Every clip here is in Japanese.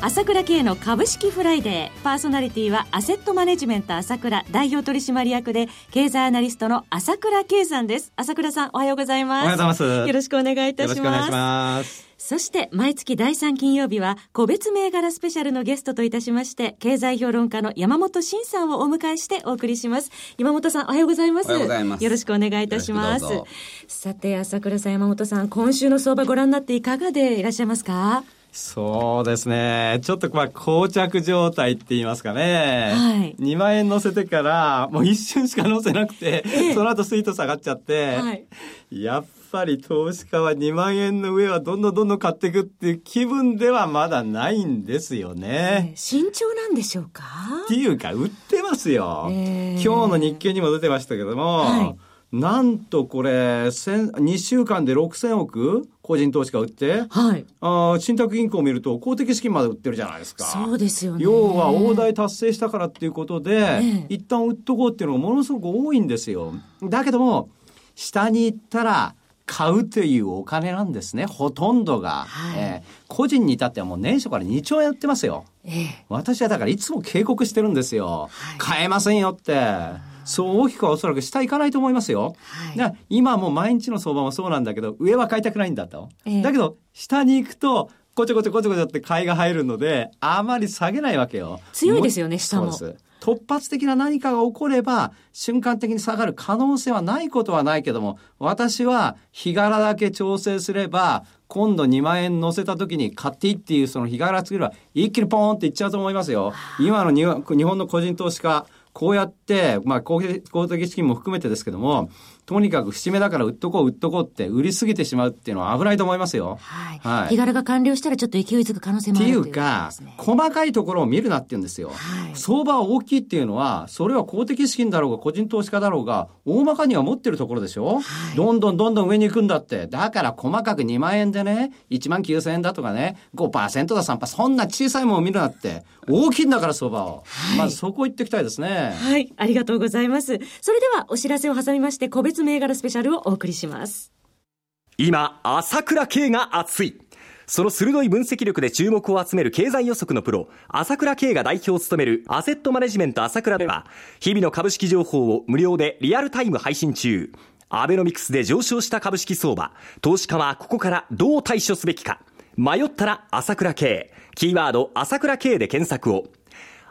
朝倉慶の株式フライデー。パーソナリティはアセットマネジメント朝倉代表取締役で経済アナリストの朝倉慶さんです。朝倉さんおはようございます。おはようございます。よろしくお願いいたします。よろしくお願いします。そして毎月第3金曜日は個別銘柄スペシャルのゲストといたしまして経済評論家の山本慎さんをお迎えしてお送りします。山本さんおはようございます。おはようございます。よろしくお願いいたします。さて朝倉さん山本さん今週の相場ご覧になっていかがでいらっしゃいますか？そうですね。ちょっとまあ、膠着状態って言いますかね。はい2万円乗せてから、もう一瞬しか乗せなくて、ええその後スイート下がっちゃって、はいやっぱり投資家は2万円の上はどんどんどんどん買っていくっていう気分ではまだないんですよね。慎重なんでしょうか？っていうか、売ってますよ。ええ今日の日経にも出てましたけども、はいなんとこれ、千2週間で6000億？個人投資家売って、はいあー信託銀行を見ると公的資金まで売ってるじゃないですか。そうですよね要は大台達成したからっていうことで、ええ一旦売っとこうっていうのがものすごく多いんですよ。だけども、下に行ったら買うというお金なんですね。ほとんどが。はいえー個人に至ってはもう年初から2兆円やってますよ。ええ私はだからいつも警告してるんですよ。はい買えませんよって。そう大きくはおそらく下行かないと思いますよ。はい今もう毎日の相場もそうなんだけど、上は買いたくないんだと。ええだけど、下に行くと、こちょこちょこちょこちょって買いが入るので、あまり下げないわけよ。強いですよね下もそうです。突発的な何かが起これば、瞬間的に下がる可能性はないことはないけども、私は日柄だけ調整すれば、今度2万円乗せた時に買っていいっていうその日柄作れば、一気にポーンっていっちゃうと思いますよ。今の日本の個人投資家、こうやって、まあ公的公的資金も含めてですけども、とにかく節目だから売っとこう売っとこうって売りすぎてしまうっていうのは危ないと思いますよ。はい、はい日柄が完了したらちょっと勢いづく可能性もっていうあるということか細かいところを見るなって言うんですよ。はい相場は大きいっていうのは、それは公的資金だろうが個人投資家だろうが、大まかには持ってるところでしょ、どんどんどんどん上に行くんだって。だから細かく2万円でね、1万9000円だとかね、5%だ3%、そんな小さいものを見るなって。大きいんだから相場を。まずそこ行っていきたいですね。はい、ありがとうございます。それではお知らせを挟みまして、個別銘柄スペシャルをお送りします。今朝倉慶が熱いその鋭い分析力で注目を集める経済予測のプロ、朝倉慶が代表を務めるアセットマネジメント朝倉では、日々の株式情報を無料でリアルタイム配信中。アベノミクスで上昇した株式相場、投資家はここからどう対処すべきか。迷ったら朝倉慶。キーワード朝倉慶で検索を。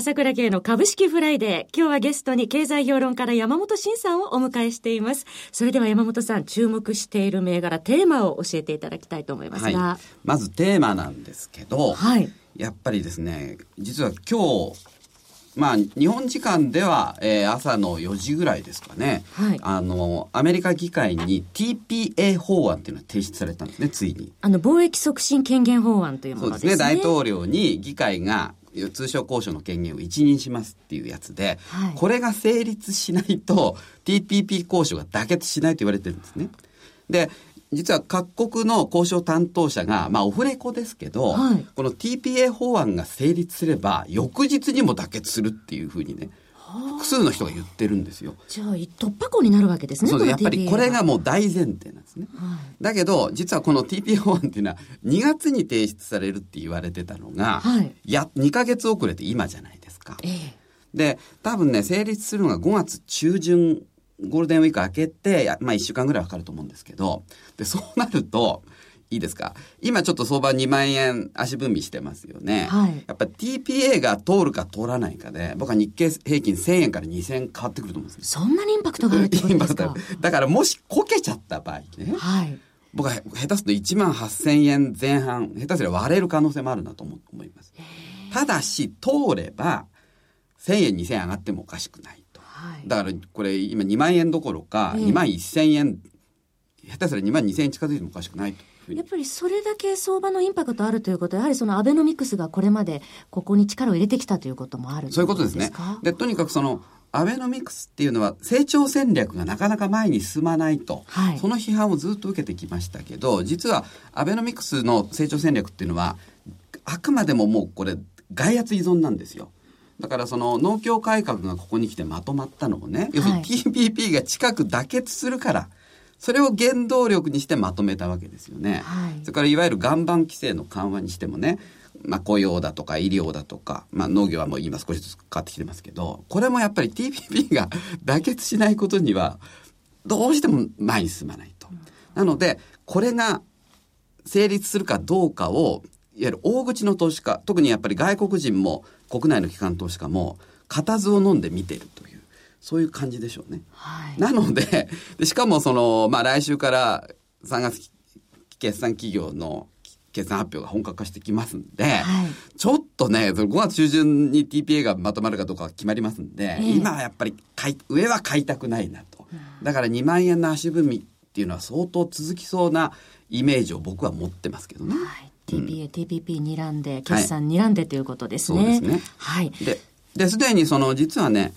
朝倉慶の株式フライデー。今日はゲストに経済評論家の山本伸さんをお迎えしています。それでは山本さん、注目している銘柄、テーマを教えていただきたいと思いますが。はい、まずテーマなんですけど、はいやっぱりですね実は今日まあ日本時間では、えー朝の4時ぐらいですかね、はいあのアメリカ議会に TPA 法案っていうのが提出されたんですねついに。あの、貿易促進権限法案というものですね。でね大統領に議会が通商交渉の権限を一任しますっていうやつで、はいこれが成立しないと TPP 交渉が妥結しないと言われてるんですね。で実は各国の交渉担当者が、まあ、オフレコですけど、はいこの TPA 法案が成立すれば翌日にも妥結するっていうふうにね複数の人が言ってるんですよ。じゃあ、突破口になるわけですね。そうでやっぱりこれがもう大前提なんですね。だけど実はこの TPA 法案っていうのは2月に提出されるって言われてたのが、はいや2ヶ月遅れて今じゃないですか。ええで多分ね成立するのが5月中旬ゴールデンウィーク明けて、やまあ1週間ぐらいかかると思うんですけど、で、そうなると、いいですか？今ちょっと相場2万円足踏みしてますよね。はいやっぱ TPA が通るか通らないかで、僕は日経平均1000円から2000円変わってくると思うんですよ。そんなにインパクトがあるってことですか？だからもしこけちゃった場合ね、はい。僕は下手すると1万8000円前半、下手すれば割れる可能性もあるなと思思います。ただし、通れば、1000円、2000円上がってもおかしくないと。はいだからこれ今2万円どころかええ2万1000円、下手すら2万2000円近づいてもおかしくないとやっぱりそれだけ相場のインパクトあるということは、やはりそのアベノミクスがこれまでここに力を入れてきたということもあるそういうことですね。か。で、とにかくその、アベノミクスっていうのは成長戦略がなかなか前に進まないと、はい。その批判をずっと受けてきましたけど、実はアベノミクスの成長戦略っていうのは、あくまでももうこれ、外圧依存なんですよ。だからその農協改革がここに来てまとまったのをね、要するに TPP が近く妥結するから、それを原動力にしてまとめたわけですよね。はいそれからいわゆる岩盤規制の緩和にしてもね、まあ、雇用だとか医療だとか、まあ、農業はもう今少しずつ変わってきてますけど、これもやっぱり TPP が妥結しないことには、どうしても前に進まないと。なので、これが成立するかどうかを、いわゆる大口の投資家、特にやっぱり外国人も国内の機関投資家も、固唾を飲んで見ているという、そういう感じでしょうね。はい。なので、でしかもその、まあ来週から3月決算企業の決算発表が本格化してきますんで、はいちょっとね、その5月中旬に TPA がまとまるかどうかは決まりますんで、ええ今はやっぱり買い上は買いたくないなと。だから2万円の足踏みっていうのは相当続きそうなイメージを僕は持ってますけどね。はい。TPA、TPP にらんで、決算にらんでということですね。そうですねはい。で、で、すでにその、実はね、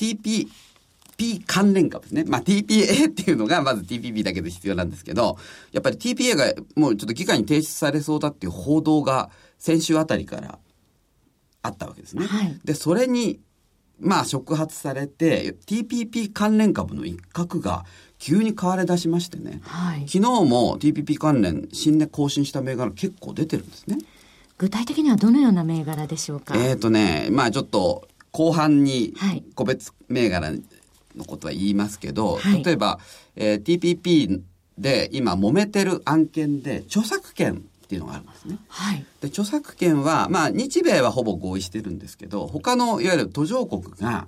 TPP 関連株ですね。まあ、TPA っていうのがまず TPP だけで必要なんですけど、やっぱり TPA がもうちょっと議会に提出されそうだっていう報道が先週あたりからあったわけですね。はいで、それに、まあ、触発されて、TPP 関連株の一角が急に買われ出しましてね。はい昨日も TPP 関連新値更新した銘柄結構出てるんですね。具体的にはどのような銘柄でしょうか？えーとね、まあちょっと後半にはい個別銘柄のことは言いますけど、はい例えば、えー TPP で今揉めてる案件で著作権っていうのがあるんですね。はい。で、著作権は、まあ日米はほぼ合意してるんですけど、他のいわゆる途上国が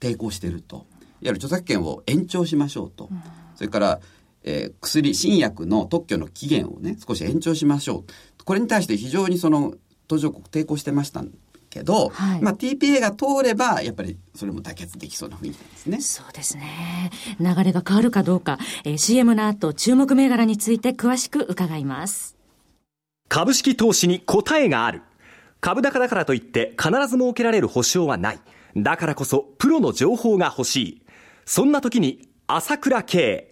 抵抗してると。いわゆる著作権を延長しましょうと。それから、えー薬、新薬の特許の期限をね、少し延長しましょう。これに対して非常にその途上国抵抗してましたけど、はいまあ TPA が通れば、やっぱりそれも妥結できそうな雰囲気ですね。そうですね。流れが変わるかどうか、えー CM の後、注目銘柄について詳しく伺います。株式投資に答えがある。株高だからといって必ず設けられる保証はない。だからこそプロの情報が欲しい。そんな時に朝倉慶。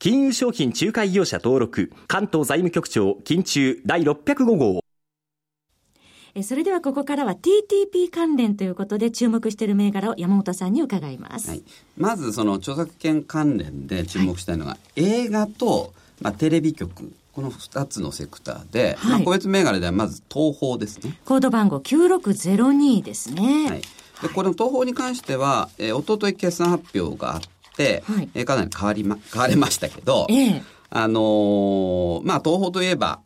金融商品仲介業者登録、関東財務局長、金中第605号。えーそれではここからは TTP 関連ということで注目している銘柄を山本さんに伺います。はい、まずその著作権関連で注目したいのが、映画と、まあ、テレビ局この2つのセクターで、はいまあ、個別銘柄ではまず東宝ですね。コード番号9602ですね。はい、でこの東宝に関しては、えー、一昨日決算発表があって、はい。えーかなり変わりま変われましたけど、ええ。あのーまあ東宝といえば、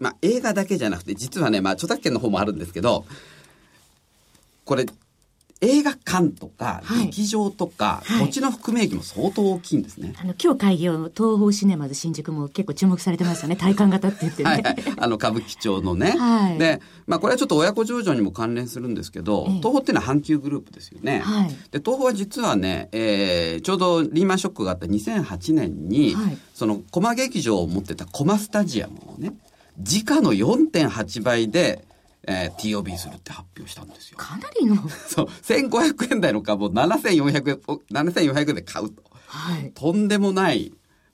まあ映画だけじゃなくて実はねまあ著作権の方もあるんですけどこれ映画館とかはい劇場とか、はい土地の含み益も相当大きいんですね。あの、今日開業の東宝シネマズ新宿も結構注目されてますよね。体感型って言ってね。はいはい。あの、歌舞伎町のね。はいで、まあ、これはちょっと親子上場にも関連するんですけど、ええ東宝っていうのは阪急グループですよね。はいで、東宝は実はね、えーちょうどリーマンショックがあった2008年に、はいその、コマ劇場を持ってたコマスタジアムをね、時価の4.8倍で、えー TOB するって発表したんですよ。かなりの、そう、1500円台の株を7400円、お7400円で買うと。はい。とんでもない、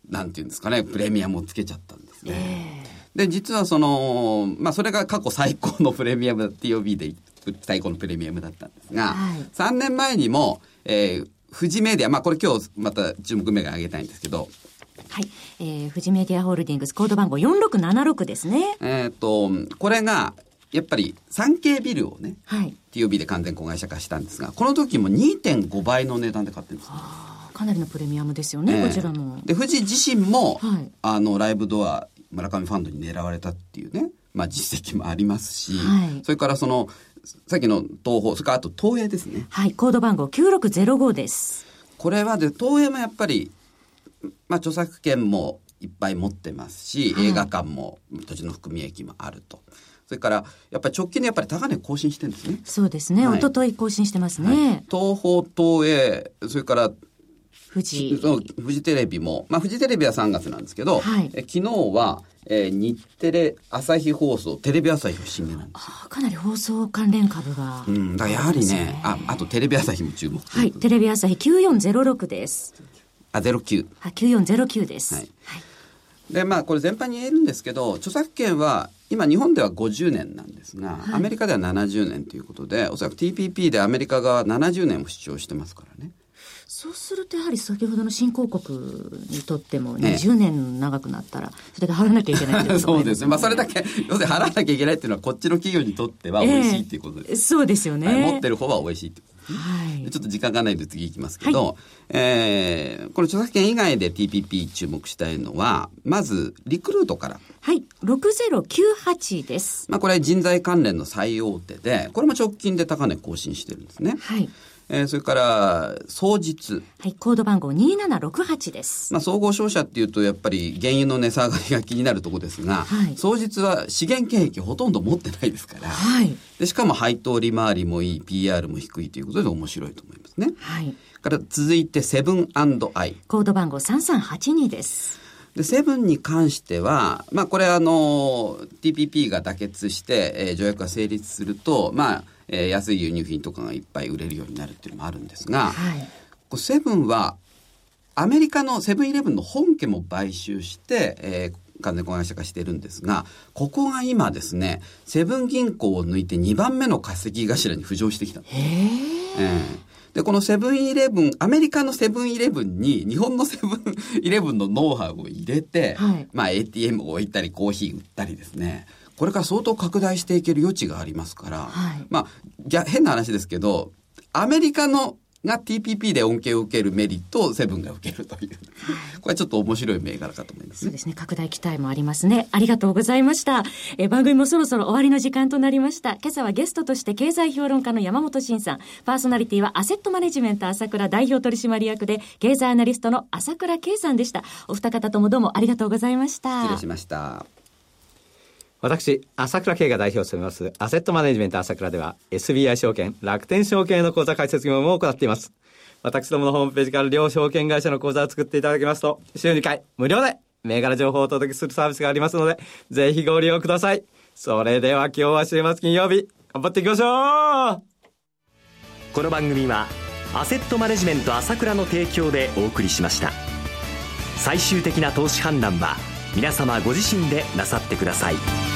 なんていうんですかね、プレミアムをつけちゃったんですね。ええで、実はその、まあ、それが過去最高のプレミアム、TOB で最高のプレミアムだったんですが、はい3年前にも、えー、富士メディア、まあ、これ今日また注目銘柄上げたいんですけど、はい。えー、富士メディアホールディングスコード番号4676ですね。えっ、と、これが、やっぱり産経ビルをね、はい。TOB で完全子会社化したんですが、この時も2.5倍の値段で買ってるんですかなりのプレミアムですよね、ええこちらも。で、富士自身も、はいあの、ライブドア、村上ファンドに狙われたっていうね、まあ実績もありますし、はいそれからその、さっきの東宝、それからあと東映ですね。はい、コード番号9605です。これはで、東映もやっぱり、まあ著作権もいっぱい持ってますし、はい映画館も土地の含み益もあると。それから、やっぱり直近でやっぱり高値更新してるんですね。そうですね、はい一昨日更新してますね。東宝、東映、それから富士。そうフジテレビも、まあ、フジテレビは3月なんですけど、はいえ昨日は、えー日テレ、朝日放送、テレビ朝日が新値なんですよ。あーかなり放送関連株が。うん、だやはりそうですね、あ、あとテレビ朝日も注目とはいテレビ朝日9406です。あ、09。はい、9409です。はいで、まあ、これ全般に言えるんですけど、著作権は、今日本では50年なんですが、アメリカでは70年ということで、おそらく TPP でアメリカ側は70年を主張してますからね。そうするとやはり先ほどの新興国にとってもええ20年長くなったらそれだけ払わなきゃいけないってことそうですね。まあ、それだけ、要するに払わなきゃいけないっていうのは、こっちの企業にとっては美味しいっていうことです。ええそうですよね。はい持ってる方は美味しいってはいでちょっと時間がないので次行きますけど、えーこの著作権以外で TPP 注目したいのは、まず、リクルートから。はい、6098です。まあ、これ人材関連の最大手で、これも直近で高値更新してるんですね。はい。えーそれから、双日。はい、コード番号2768です。まあ、総合商社っていうと、やっぱり原油の値下がりが気になるところですが、はい双日は資源権益ほとんど持ってないですから、はい。でしかも配当利回りもいい、PR も低いということで面白いと思いますね。はい。から続いて、セブンアイ。コード番号3382です。で、セブンに関しては、まあこれあの、TPP が妥結して、えー条約が成立すると、まあ、えー安い輸入品とかがいっぱい売れるようになるっていうのもあるんですが、はい。セブンは、アメリカのセブンイレブンの本家も買収して、えー完全子会社化してるんですが、ここが今ですね、セブン銀行を抜いて2番目の稼ぎ頭に浮上してきたんです。へえ。ええ。で、このセブンイレブン、アメリカのセブンイレブンに日本のセブンイレブンのノウハウを入れて、はい。まあ ATM を置いたりコーヒー売ったりですね、これから相当拡大していける余地がありますから、はい。まあ、変な話ですけど、アメリカのが TPP で恩恵を受けるメリットをセブンが受けるという。これちょっと面白い銘柄かと思いますね。そうですね。拡大期待もありますね。ありがとうございました。えー番組もそろそろ終わりの時間となりました。今朝はゲストとして経済評論家の山本慎さん、パーソナリティはアセットマネジメント朝倉代表取締役で、経済アナリストの朝倉圭さんでした。お二方ともどうもありがとうございました。失礼しました。私、朝倉慶が代表を務めます、アセットマネジメント朝倉では、SBI 証券、楽天証券の口座開設業務を行っています。私どものホームページから両証券会社の口座を作っていただきますと、週2回、無料で、銘柄情報をお届けするサービスがありますので、ぜひご利用ください。それでは今日は週末金曜日、頑張っていきましょうこの番組はアセットマネジメント朝倉の提供でお送りしました最終的な投資判断は皆様ご自身でなさってください